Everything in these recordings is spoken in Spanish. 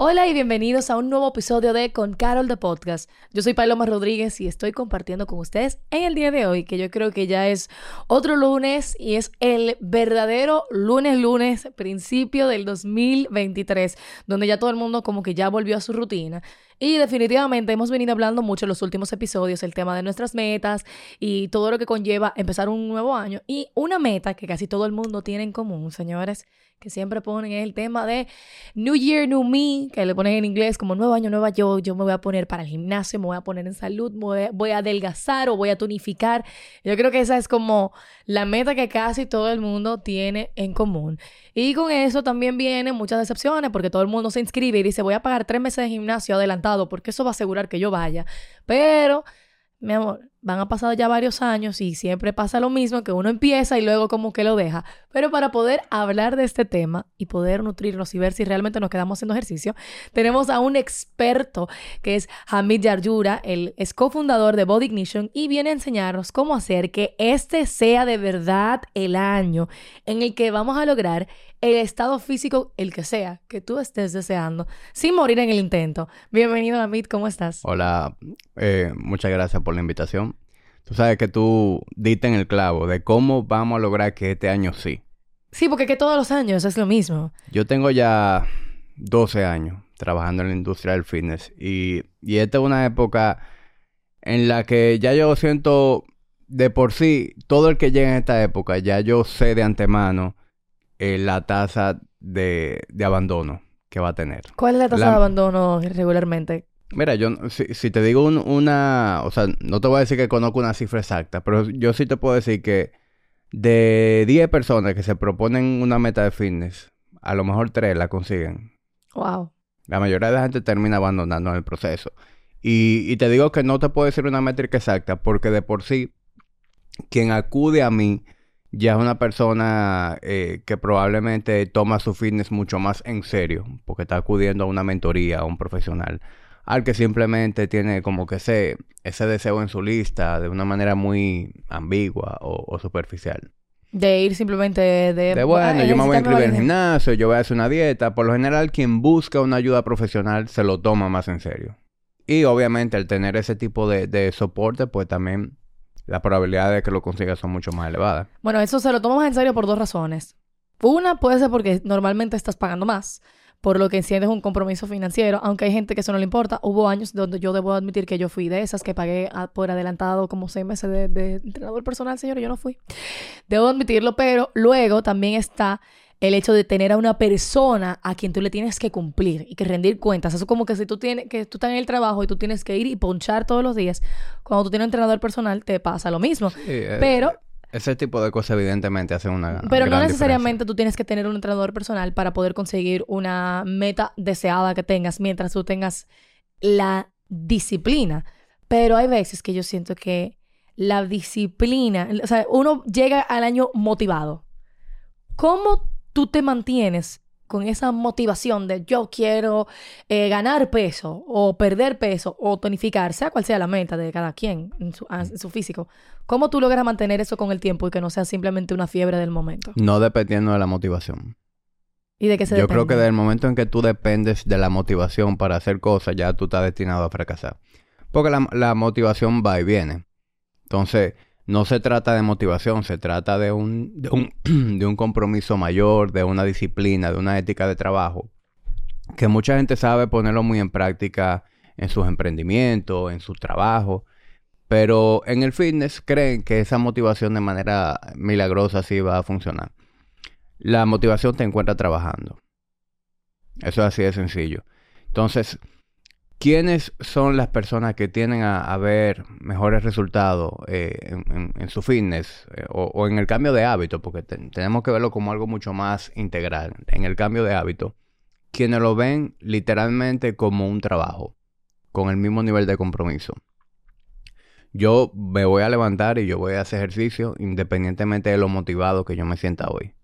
Hola y bienvenidos a un nuevo episodio de Con Carol de Podcast. Yo soy Paloma Rodríguez y estoy compartiendo con ustedes en el día de hoy, que yo creo que ya es otro lunes y es el verdadero lunes lunes, principio del 2023, donde ya todo el mundo como que ya volvió a su rutina. Y definitivamente hemos venido hablando mucho en los últimos episodios el tema de nuestras metas y todo lo que conlleva empezar un nuevo año. Y una meta que casi todo el mundo tiene en común, señores, que siempre ponen es el tema de New Year, New Me, que le ponen en inglés como nuevo año, nueva yo, yo me voy a poner para el gimnasio, me voy a poner en salud, voy a, adelgazar o voy a tonificar. Yo creo que esa es como la meta que casi todo el mundo tiene en común. Y con eso también vienen muchas decepciones porque todo el mundo se inscribe y dice voy a pagar tres meses de gimnasio adelantado porque eso va a asegurar que yo vaya. Pero mi amor, van a pasar ya varios años y siempre pasa lo mismo, que uno empieza y luego como que lo deja. Pero para poder hablar de este tema y poder nutrirnos y ver si realmente nos quedamos haciendo ejercicio, tenemos a un experto que es Hamid Yarjura, el es cofundador de Body Ignition y viene a enseñarnos cómo hacer que este sea de verdad el año en el que vamos a lograr el estado físico, el que sea, que tú estés deseando, sin morir en el intento. Bienvenido, Amit, ¿cómo estás? Hola, eh, muchas gracias por la invitación. Tú sabes que tú diste en el clavo de cómo vamos a lograr que este año sí. Sí, porque que todos los años es lo mismo. Yo tengo ya 12 años trabajando en la industria del fitness y, y esta es una época en la que ya yo siento de por sí, todo el que llega en esta época, ya yo sé de antemano eh, la tasa de, abandono que va a tener. ¿Cuál es la tasa de abandono regularmente? Mira, yo si, te digo una, o sea, no te voy a decir que conozco una cifra exacta, pero yo sí te puedo decir que de 10 personas que se proponen una meta de fitness, a lo mejor 3 la consiguen. Wow. La mayoría de la gente termina abandonando en el proceso. Y, y te digo que no te puedo decir una métrica exacta, porque de por sí, quien acude a mí ya es una persona eh, que probablemente toma su fitness mucho más en serio, porque está acudiendo a una mentoría, a un profesional, al que simplemente tiene como que ese, ese deseo en su lista de una manera muy ambigua o, superficial. De ir simplemente de... De bueno, yo me voy a inscribir en el gimnasio, yo voy a hacer una dieta. Por lo general, quien busca una ayuda profesional se lo toma más en serio. Y obviamente, al tener ese tipo de, de soporte, pues también las probabilidades de que lo consigas son mucho más elevadas. Bueno, eso se lo tomamos en serio por dos razones. Una puede ser porque normalmente estás pagando más, por lo que sientes un compromiso financiero, aunque hay gente que eso no le importa. Hubo años donde yo debo admitir que yo fui de esas que pagué por adelantado como seis meses de, de entrenador personal, señor, yo no fui. Debo admitirlo, pero luego también está el hecho de tener a una persona a quien tú le tienes que cumplir y que rendir cuentas. Eso como que si tú tienes, que tú estás en el trabajo y tú tienes que ir y ponchar todos los días, cuando tú tienes un entrenador personal te pasa lo mismo. Eh, pero... Ese tipo de cosas evidentemente hacen una... Pero no necesariamente tú tienes que tener un entrenador personal para poder conseguir una meta deseada que tengas mientras tú tengas la disciplina. Pero hay veces que yo siento que la disciplina, o sea, uno llega al año motivado. ¿Cómo tú te mantienes con esa motivación de yo quiero eh, ganar peso o perder peso o tonificar, sea cual sea la meta de cada quien en su, físico, ¿cómo tú logras mantener eso con el tiempo y que no sea simplemente una fiebre del momento? No dependiendo de la motivación. ¿Y de qué se Yo creo que desde el momento en que tú dependes de la motivación para hacer cosas, ya tú estás destinado a fracasar. Porque la, la motivación va y viene. Entonces, no se trata de motivación, se trata de un, de un, de un compromiso mayor, de una disciplina, de una ética de trabajo, que mucha gente sabe ponerlo muy en práctica en sus emprendimientos, en su trabajo, pero en el fitness creen que esa motivación de manera milagrosa sí va a funcionar. La motivación te encuentra trabajando. Eso es así de sencillo. Entonces, ¿Quiénes son las personas que tienen a, ver mejores resultados eh, en, su fitness eh, o, en el cambio de hábito? Porque tenemos que verlo como algo mucho más integral. En el cambio de hábito, quienes lo ven literalmente como un trabajo, con el mismo nivel de compromiso. Yo me voy a levantar y yo voy a hacer ejercicio independientemente de lo motivado que yo me sienta hoy.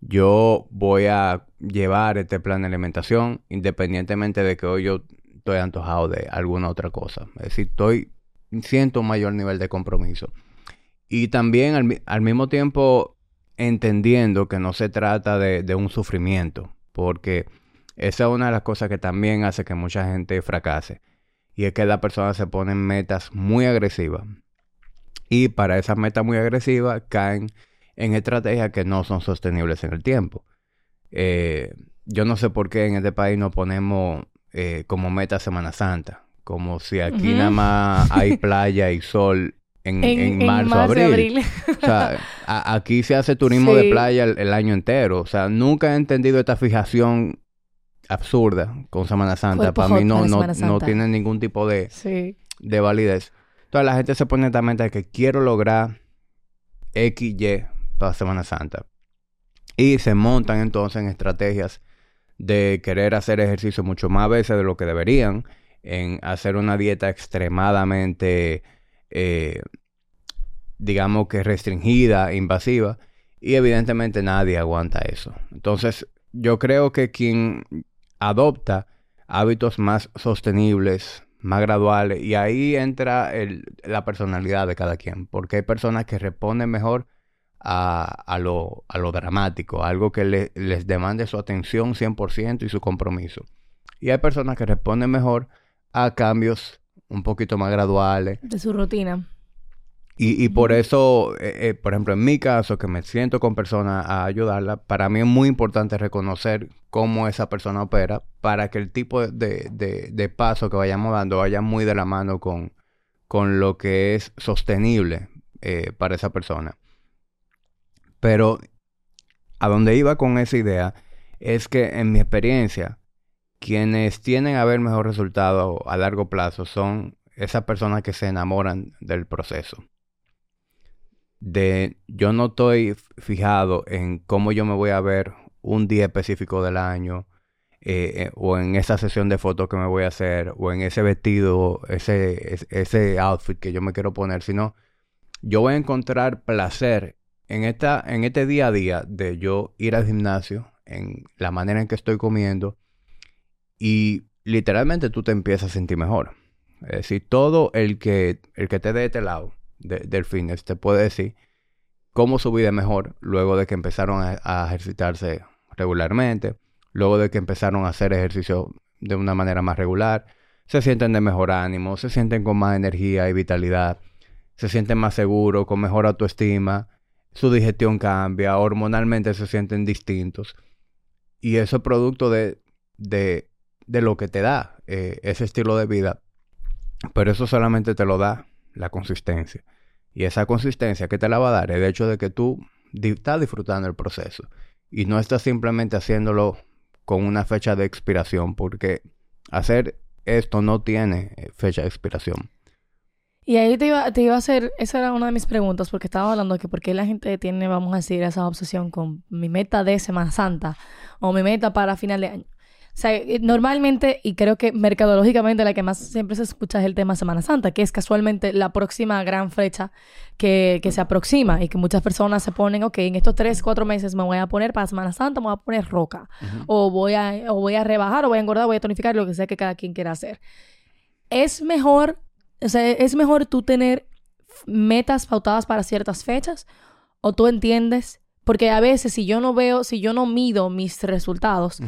yo voy a llevar este plan de alimentación independientemente de que hoy yo estoy antojado de alguna otra cosa. Es decir, estoy, siento un mayor nivel de compromiso. Y también al, al mismo tiempo entendiendo que no se trata de, de, un sufrimiento, porque esa es una de las cosas que también hace que mucha gente fracase. Y es que la persona se pone metas muy agresivas. Y para esas metas muy agresivas caen en estrategias que no son sostenibles en el tiempo. Eh, yo no sé por qué en este país no ponemos eh, como meta Semana Santa. Como si aquí nada más hay playa y sol en, en, marzo, abril. o sea, aquí se hace turismo de playa el, año entero. O sea, nunca he entendido esta fijación absurda con Semana Santa. Para mí no, no, no, tiene ningún tipo de, de validez. Entonces la gente se pone esta meta de que quiero lograr X, Y para Semana Santa. Y se montan entonces en estrategias de querer hacer ejercicio mucho más veces de lo que deberían, en hacer una dieta extremadamente, eh, digamos que restringida, invasiva, y evidentemente nadie aguanta eso. Entonces, yo creo que quien adopta hábitos más sostenibles, más graduales, y ahí entra la personalidad de cada quien, porque hay personas que responden mejor a, lo, a lo, dramático, algo que les demande su atención 100% y su compromiso. Y hay personas que responden mejor a cambios un poquito más graduales. De su rutina. Y, y por eso, eh, eh, por ejemplo, en mi caso, que me siento con personas a ayudarla, para mí es muy importante reconocer cómo esa persona opera para que el tipo de, de, de paso que vayamos dando vaya muy de la mano con, con lo que es sostenible eh, para esa persona. Pero a donde iba con esa idea es que en mi experiencia, quienes tienen a ver mejor resultado a largo plazo son esas personas que se enamoran del proceso. De yo no estoy fijado en cómo yo me voy a ver un día específico del año, eh, eh, o en esa sesión de fotos que me voy a hacer, o en ese vestido, ese, ese outfit que yo me quiero poner, sino yo voy a encontrar placer en, esta, en este día a día de yo ir al gimnasio, en la manera en que estoy comiendo, y literalmente tú te empiezas a sentir mejor. Es decir, todo el que, el que te dé este lado del fitness te puede decir cómo su vida es mejor luego de que empezaron a, a, ejercitarse regularmente, luego de que empezaron a hacer ejercicio de una manera más regular, se sienten de mejor ánimo, se sienten con más energía y vitalidad, se sienten más seguros, con mejor autoestima, su digestión cambia, hormonalmente se sienten distintos. Y eso es producto de, de, de lo que te da eh, ese estilo de vida. Pero eso solamente te lo da la consistencia. Y esa consistencia que te la va a dar el hecho de que tú estás disfrutando el proceso. Y no estás simplemente haciéndolo con una fecha de expiración, porque hacer esto no tiene eh, fecha de expiración. Y ahí te iba, te iba a hacer, esa era una de mis preguntas, porque estaba hablando de que por qué la gente tiene, vamos a decir, esa obsesión con mi meta de Semana Santa o mi meta para final de año. O sea, eh, normalmente, y creo que mercadológicamente la que más siempre se escucha es el tema Semana Santa, que es casualmente la próxima gran fecha que, que se aproxima y que muchas personas se ponen, ok, en estos tres, cuatro meses me voy a poner para Semana Santa, me voy a poner roca, o, voy a, o voy a rebajar, o voy a engordar, voy a tonificar, lo que sea que cada quien quiera hacer. Es mejor o sea, es mejor tú tener metas pautadas para ciertas fechas o tú entiendes, porque a veces si yo no veo, si yo no mido mis resultados,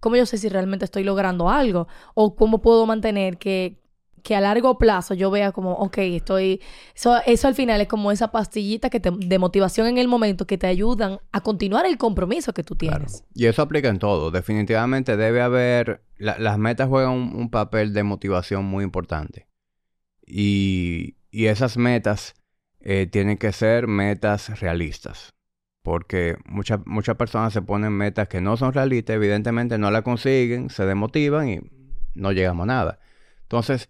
¿cómo yo sé si realmente estoy logrando algo? O cómo puedo mantener que, que a largo plazo yo vea como, ok, estoy... Eso, eso al final es como esa pastillita que te, de motivación en el momento que te ayudan a continuar el compromiso que tú tienes. Y eso aplica en todo. Definitivamente debe haber... las metas juegan un papel de motivación muy importante. Y, esas metas eh, tienen que ser metas realistas. Porque muchas personas se ponen metas que no son realistas, evidentemente no la consiguen, se demotivan y no llegamos a nada. Entonces,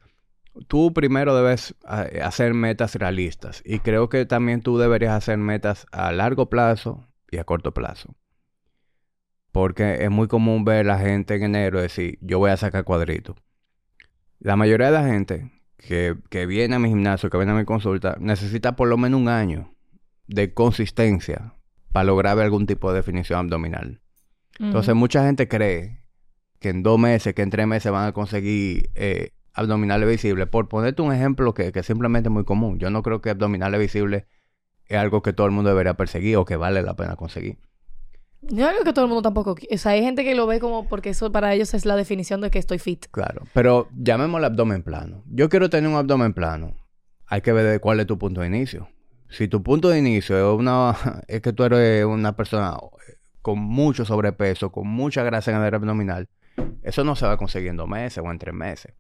tú primero debes eh, hacer metas realistas. Y creo que también tú deberías hacer metas a largo plazo y a corto plazo. Porque es muy común ver a la gente en enero decir, yo voy a sacar cuadritos. La mayoría de la gente que, viene a mi gimnasio, que viene a mi consulta, necesita por lo menos un año de consistencia para lograr algún tipo de definición abdominal. Entonces, mucha gente cree que en dos meses, que en tres meses van a conseguir eh, abdominales visibles. Por ponerte un ejemplo que, que simplemente es muy común. Yo no creo que abdominales visibles es algo que todo el mundo debería perseguir o que vale la pena conseguir. Yo creo que todo el mundo tampoco. O sea, hay gente que lo ve como porque eso para ellos es la definición de que estoy fit. Claro, pero llamémoslo abdomen plano. Yo quiero tener un abdomen plano. Hay que ver de cuál es tu punto de inicio. Si tu punto de inicio es una es que tú eres una persona con mucho sobrepeso, con mucha grasa en el abdominal, eso no se va a conseguir en dos meses o en tres meses.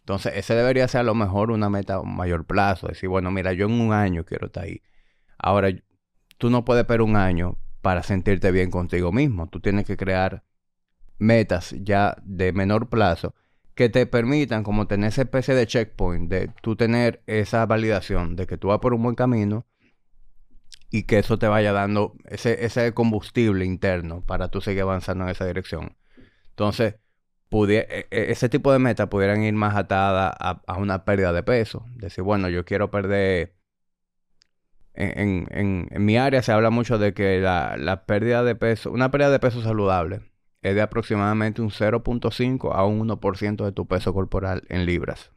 Entonces, ese debería ser a lo mejor una meta a mayor plazo. Decir, bueno, mira, yo en un año quiero estar ahí. Ahora, tú no puedes esperar un año para sentirte bien contigo mismo. Tú tienes que crear metas ya de menor plazo que te permitan como tener esa especie de checkpoint, de tú tener esa validación de que tú vas por un buen camino y que eso te vaya dando ese, combustible interno para tú seguir avanzando en esa dirección. Entonces, e, e, ese tipo de metas pudieran ir más atadas a, una pérdida de peso. Decir, bueno, yo quiero perder... En, en, mi área se habla mucho de que la, la, pérdida de peso, una pérdida de peso saludable es de aproximadamente un 0.5 a un 1% de tu peso corporal en libras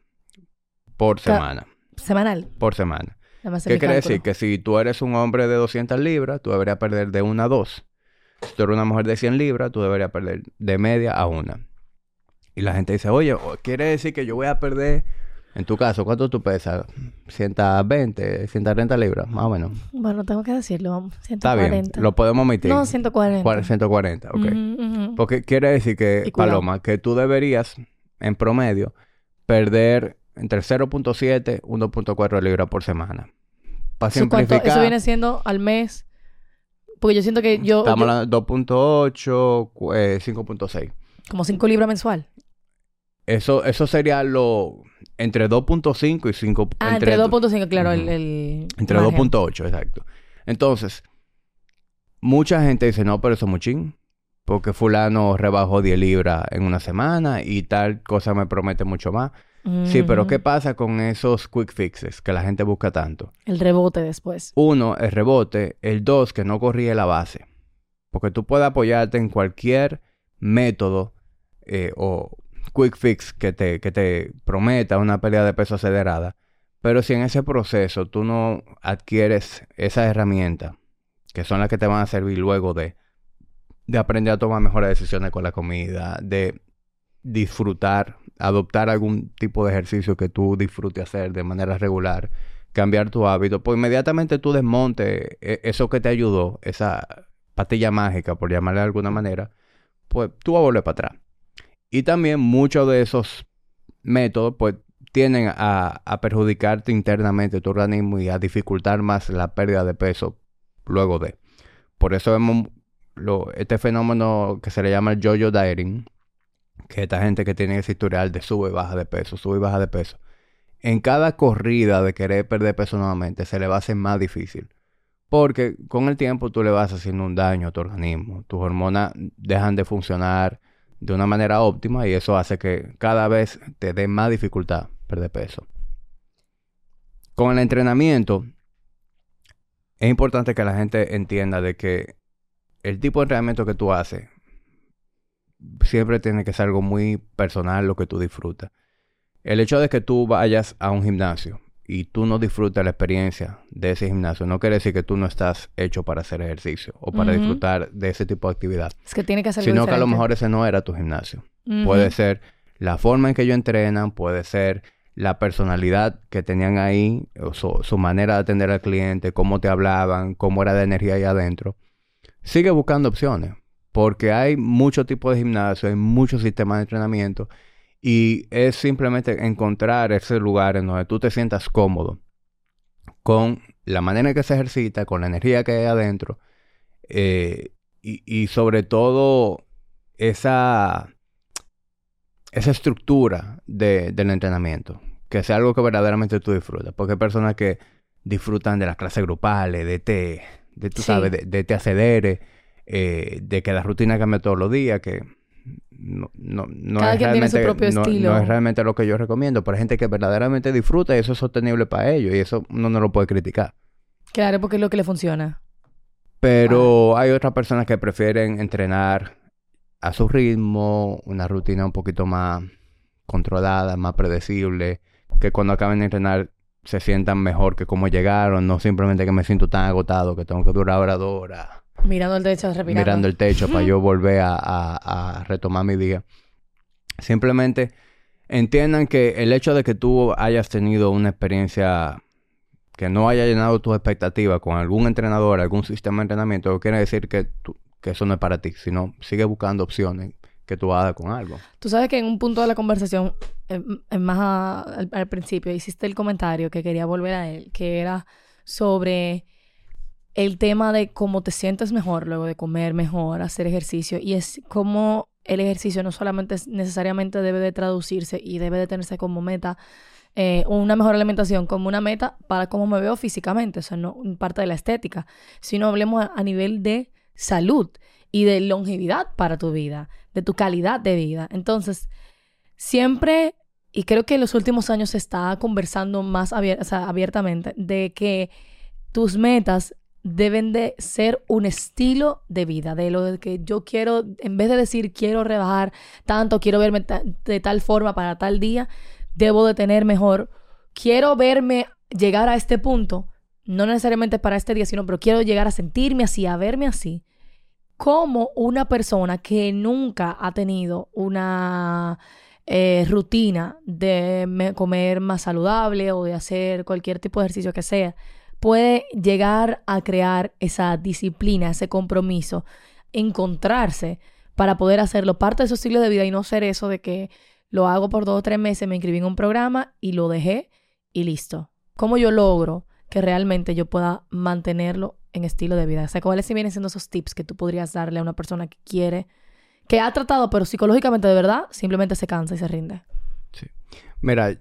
por semana. ¿Semanal? Por semana. ¿Qué quiere decir? Que si tú eres un hombre de 200 libras, tú deberías perder de 1 a 2. Si tú eres una mujer de 100 libras, tú deberías perder de media a 1. Y la gente dice, oye, quiere decir que yo voy a perder, en tu caso, ¿cuánto tú pesas? 120, 130 libras, más o menos. Bueno, tengo que decirlo, 140. Está bien, lo podemos omitir. No, 140. 140, ok. Porque quiere decir que, Paloma, que tú deberías, en promedio, perder entre 0.7 y 1.4 libras por semana. Para simplificar... Eso viene siendo al mes... Porque yo siento que yo... Estamos hablando de 2.8, 5.6. Como 5 libras mensual. Eso, eso sería lo entre 2.5 y 5. Ah, entre, 2.5, claro, el, Entre 2.8, exacto. Entonces, mucha gente dice, no, pero eso es muchín. Porque fulano rebajó 10 libras en una semana y tal cosa me promete mucho más. Sí, pero ¿qué pasa con esos quick fixes que la gente busca tanto? El rebote después. Uno, el rebote. El dos, que no corríe la base. Porque tú puedes apoyarte en cualquier método eh, o quick fix que te, que te prometa una pérdida de peso acelerada. Pero si en ese proceso tú no adquieres esas herramientas, que son las que te van a servir luego de, de aprender a tomar mejores decisiones con la comida, de disfrutar, adoptar algún tipo de ejercicio que tú disfrutes hacer de manera regular, cambiar tu hábito, pues inmediatamente tú desmontes e, eso que te ayudó, esa patilla mágica, por llamarle de alguna manera, pues tú vas a volver para atrás. Y también muchos de esos métodos, pues, tienden a, perjudicarte internamente tu organismo y a dificultar más la pérdida de peso luego de. Por eso vemos este fenómeno que se le llama el yo-yo dieting, que esta gente que tiene ese historial de sube y baja de peso, sube y baja de peso. En cada corrida de querer perder peso nuevamente se le va a hacer más difícil. Porque con el tiempo tú le vas haciendo un daño a tu organismo. Tus hormonas dejan de funcionar de una manera óptima y eso hace que cada vez te dé más dificultad perder peso. Con el entrenamiento, es importante que la gente entienda de que el tipo de entrenamiento que tú haces siempre tiene que ser algo muy personal, lo que tú disfrutas. El hecho de que tú vayas a un gimnasio y tú no disfrutas la experiencia de ese gimnasio, no quiere decir que tú no estás hecho para hacer ejercicio o para disfrutar de ese tipo de actividad. Es que tiene que ser Sino que a lo mejor ese no era tu gimnasio. Puede ser la forma en que ellos entrenan, puede ser la personalidad que tenían ahí, o su, manera de atender al cliente, cómo te hablaban, cómo era de energía ahí adentro. Sigue buscando opciones, porque hay muchos tipos de gimnasio, hay muchos sistemas de entrenamiento y es simplemente encontrar ese lugar en donde tú te sientas cómodo con la manera en que se ejercita, con la energía que hay adentro eh, y, sobre todo esa, esa estructura del entrenamiento, que sea algo que verdaderamente tú disfrutas, porque hay personas que disfrutan de las clases grupales, de te, de tú sabes, de, de te acceder, eh, de que la rutina cambia todos los días, que no, no, no es realmente, no, es realmente lo que yo recomiendo, hay gente que verdaderamente disfruta y eso es sostenible para ellos y eso uno no lo puede criticar. Claro, porque es lo que le funciona. Pero hay otras personas que prefieren entrenar a su ritmo, una rutina un poquito más controlada, más predecible, que cuando acaben de entrenar se sientan mejor que como llegaron, no simplemente que me siento tan agotado que tengo que durar ahora dos horas. Mirando el techo, respirando. Mirando el techo para yo volver a, a retomar mi día. Simplemente entiendan que el hecho de que tú hayas tenido una experiencia que no haya llenado tus expectativas con algún entrenador, algún sistema de entrenamiento, no quiere decir que, que eso no es para ti, sino sigue buscando opciones que tú hagas con algo. Tú sabes que en un punto de la conversación, más al, principio, hiciste el comentario que quería volver a él, que era sobre el tema de cómo te sientes mejor luego de comer mejor, hacer ejercicio, y es como el ejercicio no solamente necesariamente debe de traducirse y debe de tenerse como meta eh, una mejor alimentación como una meta para cómo me veo físicamente, o sea, no parte de la estética, sino hablemos a, nivel de salud y de longevidad para tu vida, de tu calidad de vida. Entonces, siempre, y creo que en los últimos años se está conversando más abiertamente de que tus metas deben de ser un estilo de vida, de lo que yo quiero, en vez de decir quiero rebajar tanto, quiero verme de tal forma para tal día, debo de tener mejor. Quiero verme llegar a este punto, no necesariamente para este día, sino, pero quiero llegar a sentirme así, a verme así, como una persona que nunca ha tenido una eh, rutina de comer más saludable o de hacer cualquier tipo de ejercicio que sea, puede llegar a crear esa disciplina, ese compromiso, encontrarse para poder hacerlo parte de su estilo de vida y no ser eso de que lo hago por dos o tres meses, me inscribí en un programa y lo dejé y listo. ¿Cómo yo logro que realmente yo pueda mantenerlo en estilo de vida? O sea, ¿cuáles vienen siendo esos tips que tú podrías darle a una persona que quiere, que ha tratado, pero psicológicamente de verdad, simplemente se cansa y se rinde? Sí. Mira,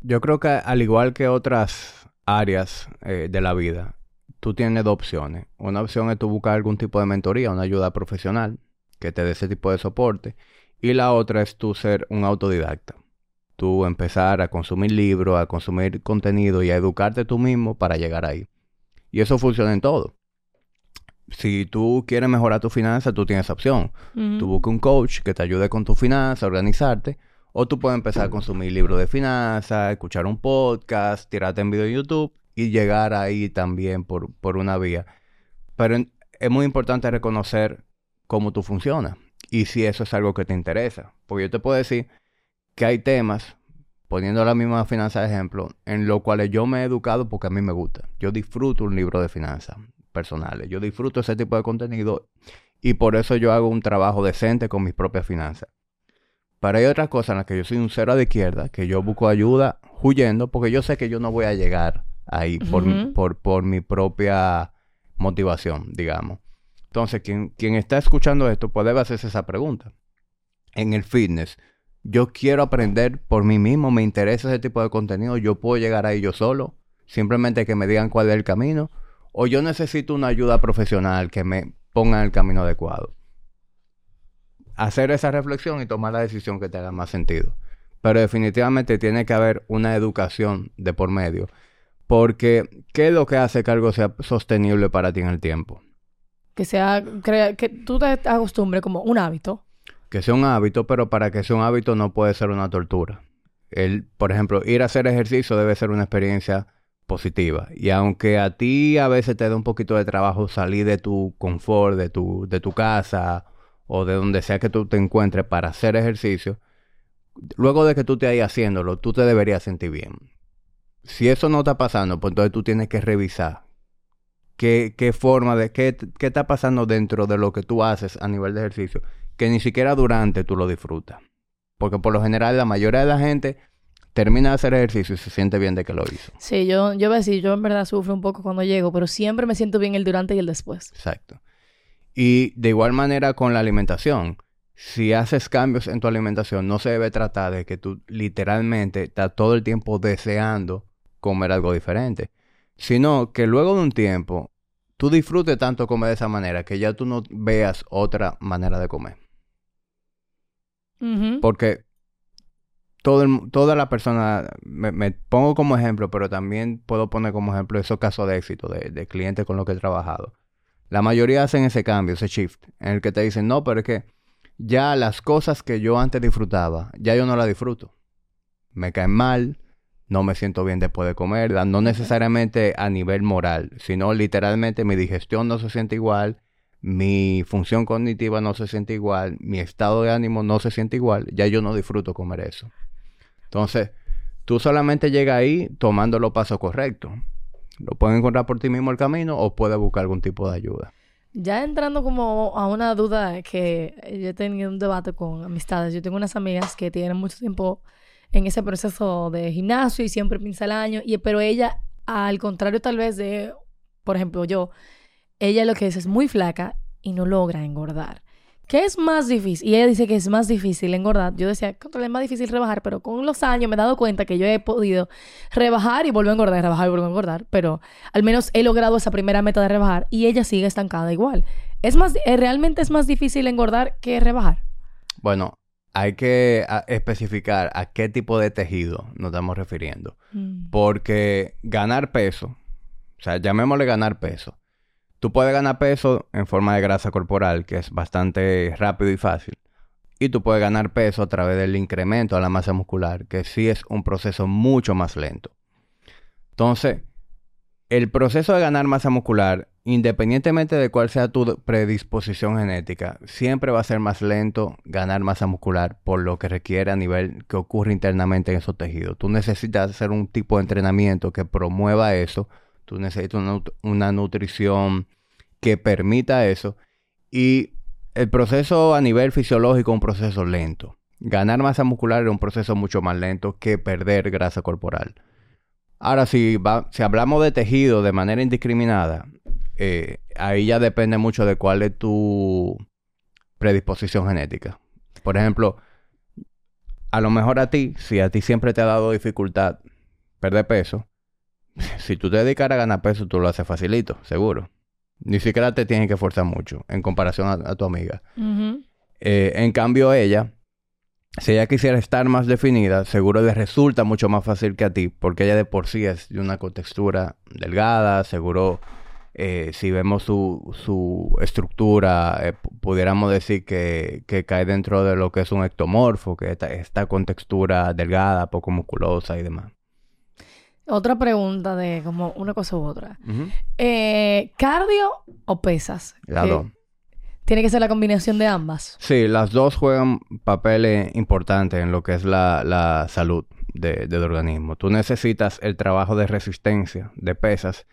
yo creo que al igual que otras áreas eh, de la vida, tú tienes dos opciones. Una opción es tú buscar algún tipo de mentoría, una ayuda profesional que te dé ese tipo de soporte. Y la otra es tú ser un autodidacta. Tú empezar a consumir libros, a consumir contenido y a educarte tú mismo para llegar ahí. Y eso funciona en todo. Si tú quieres mejorar tu finanzas, tú tienes opción. Tú busca un coach que te ayude con tu finanzas, a organizarte. O tú puedes empezar a consumir libros de finanzas, escuchar un podcast, tirarte en video en YouTube y llegar ahí también por, por una vía. Pero es muy importante reconocer cómo tú funcionas y si eso es algo que te interesa. Porque yo te puedo decir que hay temas, poniendo la misma finanza de ejemplo, en los cuales yo me he educado porque a mí me gusta. Yo disfruto un libro de finanzas personales. Yo disfruto ese tipo de contenido y por eso yo hago un trabajo decente con mis propias finanzas. Pero hay otras cosas en las que yo soy un cero de izquierda, que yo busco ayuda huyendo, porque yo sé que yo no voy a llegar ahí por, por, por mi propia motivación, digamos. Entonces, quien, está escuchando esto puede hacerse esa pregunta. En el fitness, yo quiero aprender por mí mismo, me interesa ese tipo de contenido, yo puedo llegar ahí yo solo, simplemente que me digan cuál es el camino, o yo necesito una ayuda profesional que me ponga en el camino adecuado. Hacer esa reflexión y tomar la decisión que te haga más sentido. Pero definitivamente tiene que haber una educación de por medio. Porque, ¿qué es lo que hace que algo sea sostenible para ti en el tiempo? Que sea, que tú te acostumbres como un hábito. Que sea un hábito, pero para que sea un hábito no puede ser una tortura. El, por ejemplo, ir a hacer ejercicio debe ser una experiencia positiva. Y aunque a ti a veces te da un poquito de trabajo salir de tu confort, de tu, de tu casa o de donde sea que tú te encuentres para hacer ejercicio, luego de que tú te hayas haciéndolo, tú te deberías sentir bien. Si eso no está pasando, pues entonces tú tienes que revisar qué, forma de, qué, qué está pasando dentro de lo que tú haces a nivel de ejercicio, que ni siquiera durante tú lo disfrutas. Porque por lo general la mayoría de la gente termina de hacer ejercicio y se siente bien de que lo hizo. Sí, yo, yo voy a decir, yo en verdad sufro un poco cuando llego, pero siempre me siento bien el durante y el después. Exacto. Y de igual manera con la alimentación. Si haces cambios en tu alimentación, no se debe tratar de que tú literalmente estás todo el tiempo deseando comer algo diferente, sino que luego de un tiempo tú disfrutes tanto comer de esa manera que ya tú no veas otra manera de comer. Porque todo toda la persona, me, pongo como ejemplo, pero también puedo poner como ejemplo esos casos de éxito de, de clientes con los que he trabajado. La mayoría hacen ese cambio, ese shift, en el que te dicen, no, pero es que ya las cosas que yo antes disfrutaba, ya yo no las disfruto. Me caen mal, no me siento bien después de comer, no necesariamente a nivel moral, sino literalmente mi digestión no se siente igual, mi función cognitiva no se siente igual, mi estado de ánimo no se siente igual, ya yo no disfruto comer eso. Entonces, tú solamente llegas ahí tomando los pasos correctos. Lo puedes encontrar por ti mismo el camino o puedes buscar algún tipo de ayuda. Ya entrando como a una duda que yo he tenido un debate con amistades. Yo tengo unas amigas que tienen mucho tiempo en ese proceso de gimnasio y siempre piensa el año. Y, pero ella, al contrario tal vez de, por ejemplo, yo, ella lo que es es muy flaca y no logra engordar. ¿Qué es más difícil? Y ella dice que es más difícil engordar. Yo decía, contra es más difícil rebajar, pero con los años me he dado cuenta que yo he podido rebajar y volver a engordar, rebajar y volver a engordar, pero al menos he logrado esa primera meta de rebajar y ella sigue estancada igual. ¿Es más, eh, ¿Realmente es más difícil engordar que rebajar? Bueno, hay que especificar a qué tipo de tejido nos estamos refiriendo. Mm. Porque ganar peso, o sea, llamémosle ganar peso, Tú puedes ganar peso en forma de grasa corporal, que es bastante rápido y fácil. Y tú puedes ganar peso a través del incremento de la masa muscular, que sí es un proceso mucho más lento. Entonces, el proceso de ganar masa muscular, independientemente de cuál sea tu predisposición genética, siempre va a ser más lento ganar masa muscular por lo que requiere a nivel que ocurre internamente en esos tejidos. Tú necesitas hacer un tipo de entrenamiento que promueva eso Tú necesitas una, nutrición que permita eso. Y el proceso a nivel fisiológico es un proceso lento. Ganar masa muscular es un proceso mucho más lento que perder grasa corporal. Ahora, si, si hablamos de tejido de manera indiscriminada, eh, ahí ya depende mucho de cuál es tu predisposición genética. Por ejemplo, a lo mejor a ti, si a ti siempre te ha dado dificultad perder peso, si tú te dedicas a ganar peso, tú lo haces facilito, seguro. Ni siquiera te tienes que esforzar mucho en comparación a, tu amiga. Eh, en cambio, ella, si ella quisiera estar más definida, seguro le resulta mucho más fácil que a ti, porque ella de por sí es de una contextura delgada, seguro eh, si vemos su, su estructura, eh, pudiéramos decir que, que, cae dentro de lo que es un ectomorfo, que está, esta contextura delgada, poco musculosa y demás. Otra pregunta de como una cosa u otra. Eh, ¿Cardio o pesas? Las dos. Tiene que ser la combinación de ambas. Sí, las dos juegan papeles importantes en lo que es la, salud del organismo. Tú necesitas el trabajo de resistencia de pesas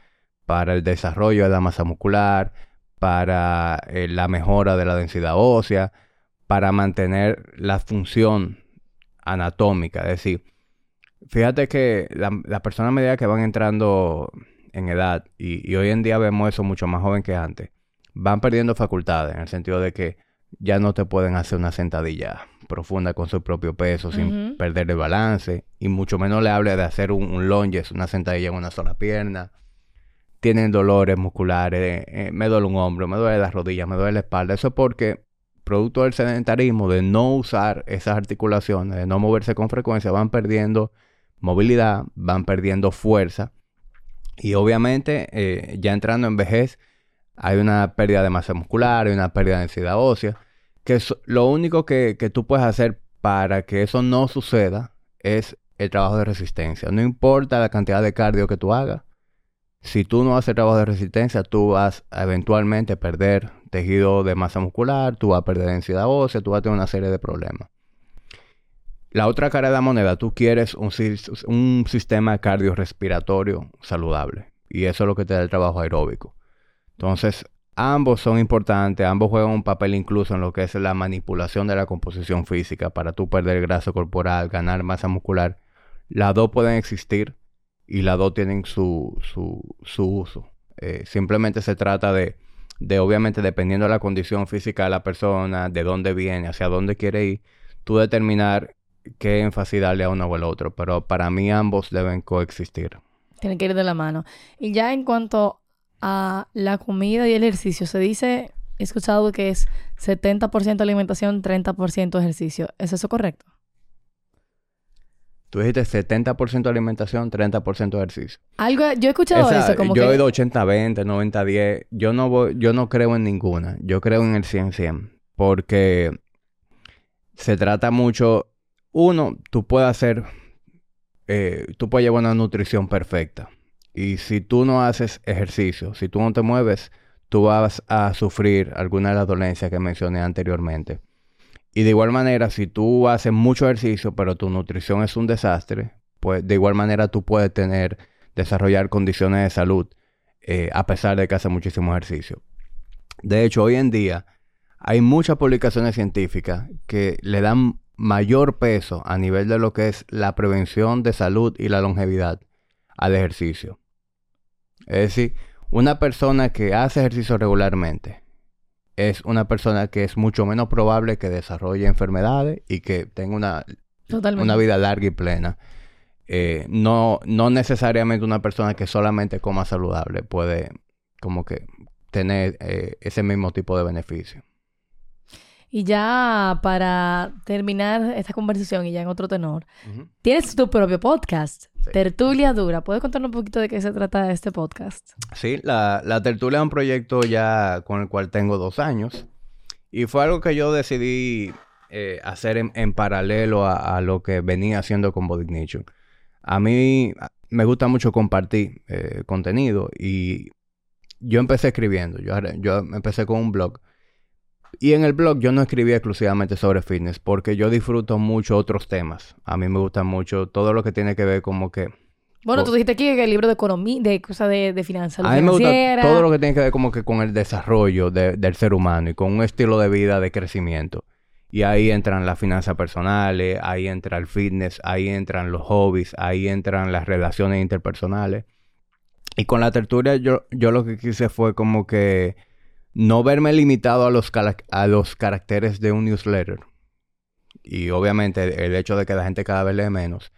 para el desarrollo de la masa muscular, para eh, la mejora de la densidad ósea, para mantener la función anatómica. Es decir, Fíjate que las personas a medida que van entrando en edad, y, hoy en día vemos eso mucho más joven que antes, van perdiendo facultades, en el sentido de que ya no te pueden hacer una sentadilla profunda con su propio peso sin perder el balance, y mucho menos le hable de hacer un, un una sentadilla en una sola pierna. Tienen dolores musculares, eh, me duele un hombro, me duele las rodillas, me duele la espalda. Eso es porque producto del sedentarismo, de no usar esas articulaciones, de no moverse con frecuencia, van perdiendo movilidad, van perdiendo fuerza y obviamente eh, ya entrando en vejez hay una pérdida de masa muscular, hay una pérdida de densidad ósea, que es lo único que, que tú puedes hacer para que eso no suceda es el trabajo de resistencia. No importa la cantidad de cardio que tú hagas, si tú no haces trabajo de resistencia, tú vas a eventualmente perder tejido de masa muscular, tú vas a perder densidad ósea, tú vas a tener una serie de problemas. La otra cara de la moneda, tú quieres un, sistema cardiorrespiratorio saludable. Y eso es lo que te da el trabajo aeróbico. Entonces, ambos son importantes, ambos juegan un papel incluso en lo que es la manipulación de la composición física para tú perder grasa corporal, ganar masa muscular. Las dos pueden existir y las dos tienen su, su, uso. Eh, simplemente se trata de, de, obviamente, dependiendo de la condición física de la persona, de dónde viene, hacia dónde quiere ir, tú determinar qué énfasis darle a uno o al otro, pero para mí ambos deben coexistir. Tienen que ir de la mano. Y ya en cuanto a la comida y el ejercicio, se dice, he escuchado que es 70% alimentación, 30% ejercicio. ¿Es eso correcto? Tú dijiste 70% alimentación, 30% ejercicio. Algo, yo he escuchado Esa- eso, como yo que... he ido 80-20, 90-10. Yo no voy, yo no creo en ninguna. Yo creo en el 100-100. Porque se trata mucho... Uno, tú puedes hacer... eh, tú puedes llevar una nutrición perfecta. Y si tú no haces ejercicio, si tú no te mueves, tú vas a sufrir alguna de las dolencias que mencioné anteriormente. Y de igual manera, si tú haces mucho ejercicio, pero tu nutrición es un desastre, pues de igual manera tú puedes tener, desarrollar condiciones de salud eh, a pesar de que haces muchísimo ejercicio. De hecho, hoy en día hay muchas publicaciones científicas que le dan mayor peso a nivel de lo que es la prevención de salud y la longevidad al ejercicio. Es decir, una persona que hace ejercicio regularmente es una persona que es mucho menos probable que desarrolle enfermedades y que tenga una, Totalmente. una vida larga y plena. Eh, no, no necesariamente una persona que solamente coma saludable puede como que tener eh, ese mismo tipo de beneficio. Y ya para terminar esta conversación y ya en otro tenor, tienes tu propio podcast, Sí. Tertulia Dura. ¿Puedes contarnos un poquito de qué se trata este podcast? Sí, la, la tertulia es un proyecto ya con el cual tengo dos años. Y fue algo que yo decidí eh, hacer en, en paralelo a, a lo que venía haciendo con Body Ignition. A mí me gusta mucho compartir eh, contenido y yo empecé escribiendo. Yo empecé con un blog. Y en el blog yo no escribía exclusivamente sobre fitness porque yo disfruto mucho otros temas. A mí me gusta mucho todo lo que tiene que ver como que Bueno, tú dijiste aquí que el libro de economía, de cosas de, de finanzas, A mí me gusta todo lo que tiene que ver como que con el desarrollo de- del ser humano y con un estilo de vida de crecimiento. Y ahí entran las finanzas personales, ahí entra el fitness, ahí entran los hobbies, ahí entran las relaciones interpersonales. Y con la tertulia yo, yo lo que quise fue como que no verme limitado a los, a los caracteres de un newsletter. Y obviamente el hecho de que la gente cada vez lee menos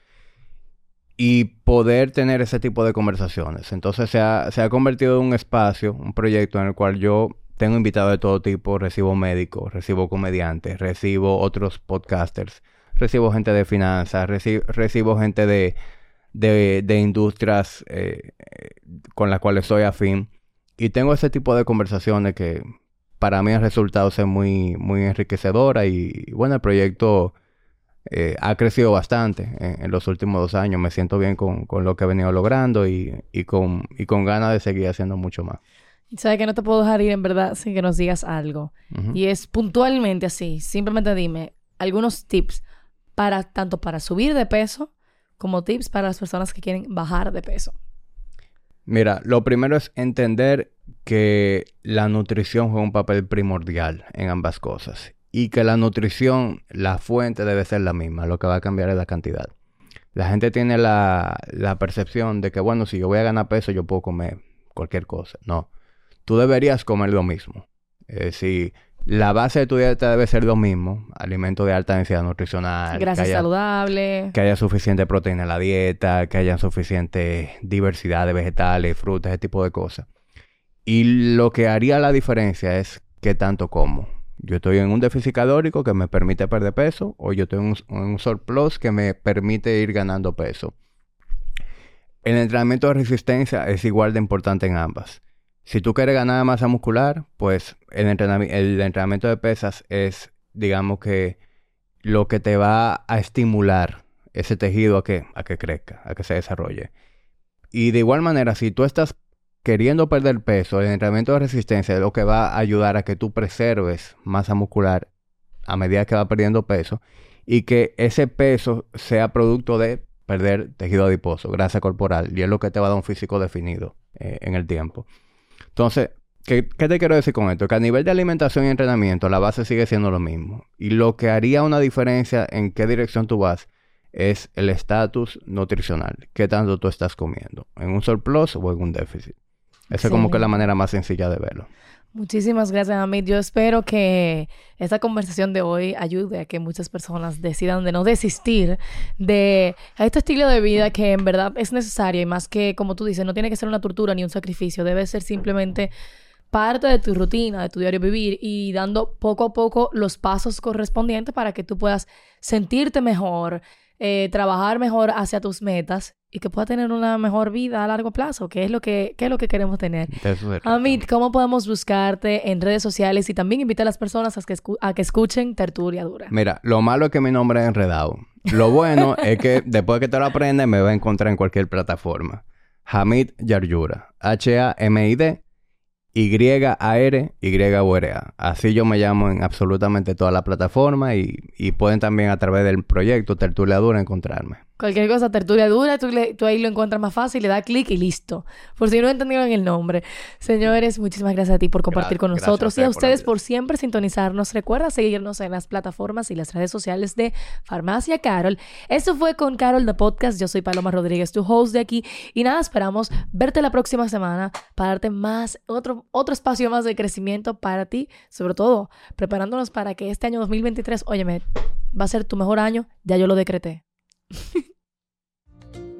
y poder tener ese tipo de conversaciones. Entonces se ha, se ha convertido en un espacio, un proyecto en el cual yo tengo invitados de todo tipo, recibo médicos, recibo comediantes, recibo otros podcasters, recibo gente de finanzas, reci- recibo gente de, de, de industrias eh, eh, con las cuales soy afín. Y tengo ese tipo de conversaciones que para mí han resultado ser muy, muy enriquecedora y bueno, el proyecto eh, ha crecido bastante en, en los últimos dos años. Me siento bien con, con lo que he venido logrando y, y con, y con ganas de seguir haciendo mucho más. Sabes que no te puedo dejar ir en verdad sin que nos digas algo. Y es puntualmente así. Simplemente dime algunos tips para tanto para subir de peso como tips para las personas que quieren bajar de peso. Mira, lo primero es entender que la nutrición juega un papel primordial en ambas cosas y que la nutrición, la fuente debe ser la misma, lo que va a cambiar es la cantidad. La gente tiene la, percepción de que, bueno, si yo voy a ganar peso, yo puedo comer cualquier cosa. No, tú deberías comer lo mismo. Es decir, la base de tu dieta debe ser lo mismo, alimentos de alta densidad nutricional, Grasas saludables. que haya suficiente proteína en la dieta, que haya suficiente diversidad de vegetales, frutas, ese tipo de cosas. Y lo que haría la diferencia es qué tanto como. Yo estoy en un déficit calórico que me permite perder peso o yo estoy en un, en un surplus que me permite ir ganando peso. El entrenamiento de resistencia es igual de importante en ambas. Si tú quieres ganar masa muscular, pues el, entrenami- el entrenamiento de pesas es, digamos que, lo que te va a estimular ese tejido a que, a que crezca, a que se desarrolle. Y de igual manera, si tú estás queriendo perder peso, el entrenamiento de resistencia es lo que va a ayudar a que tú preserves masa muscular a medida que va perdiendo peso y que ese peso sea producto de perder tejido adiposo, grasa corporal, y es lo que te va a dar un físico definido eh, en el tiempo. Entonces, ¿qué, ¿qué te quiero decir con esto? Que a nivel de alimentación y entrenamiento, la base sigue siendo lo mismo. Y lo que haría una diferencia en qué dirección tú vas es el estatus nutricional. ¿Qué tanto tú estás comiendo? ¿En un surplus o en un déficit? Esa es como que la manera más sencilla de verlo. Muchísimas gracias, Amit. Yo espero que esta conversación de hoy ayude a que muchas personas decidan de no desistir de este estilo de vida que en verdad es necesario y más que, como tú dices, no tiene que ser una tortura ni un sacrificio, debe ser simplemente parte de tu rutina, de tu diario vivir y dando poco a poco los pasos correspondientes para que tú puedas sentirte mejor, eh, trabajar mejor hacia tus metas y que puedas tener una mejor vida a largo plazo, que es lo que, que es lo que queremos tener. Amit, ¿cómo podemos buscarte en redes sociales y también invitar a las personas a que, a que escuchen Tertulia Dura? Mira, lo malo es que mi nombre es enredado. Lo bueno es que después que te lo aprendes me va a encontrar en cualquier plataforma. Hamid Yaryura. H-A-M-I-D y-A-R, Y-U-R-A. Así yo me llamo en absolutamente toda la plataforma y, y pueden también a través del proyecto Tertulia Dura encontrarme. Cualquier cosa, tertulia dura, tú, tú ahí lo encuentras más fácil, le das clic y listo. Por si no entendieron el nombre. Señores, muchísimas gracias a ti por compartir con nosotros y a ustedes por, siempre sintonizarnos. Recuerda seguirnos en las plataformas y las redes sociales de Farmacia Carol. Esto fue con Carol de Podcast. Yo soy Paloma Rodríguez, tu host de aquí. Y nada, esperamos verte la próxima semana para darte más, otro, otro espacio más de crecimiento para ti. Sobre todo, preparándonos para que este año 2023, óyeme, va a ser tu mejor año. Ya yo lo decreté.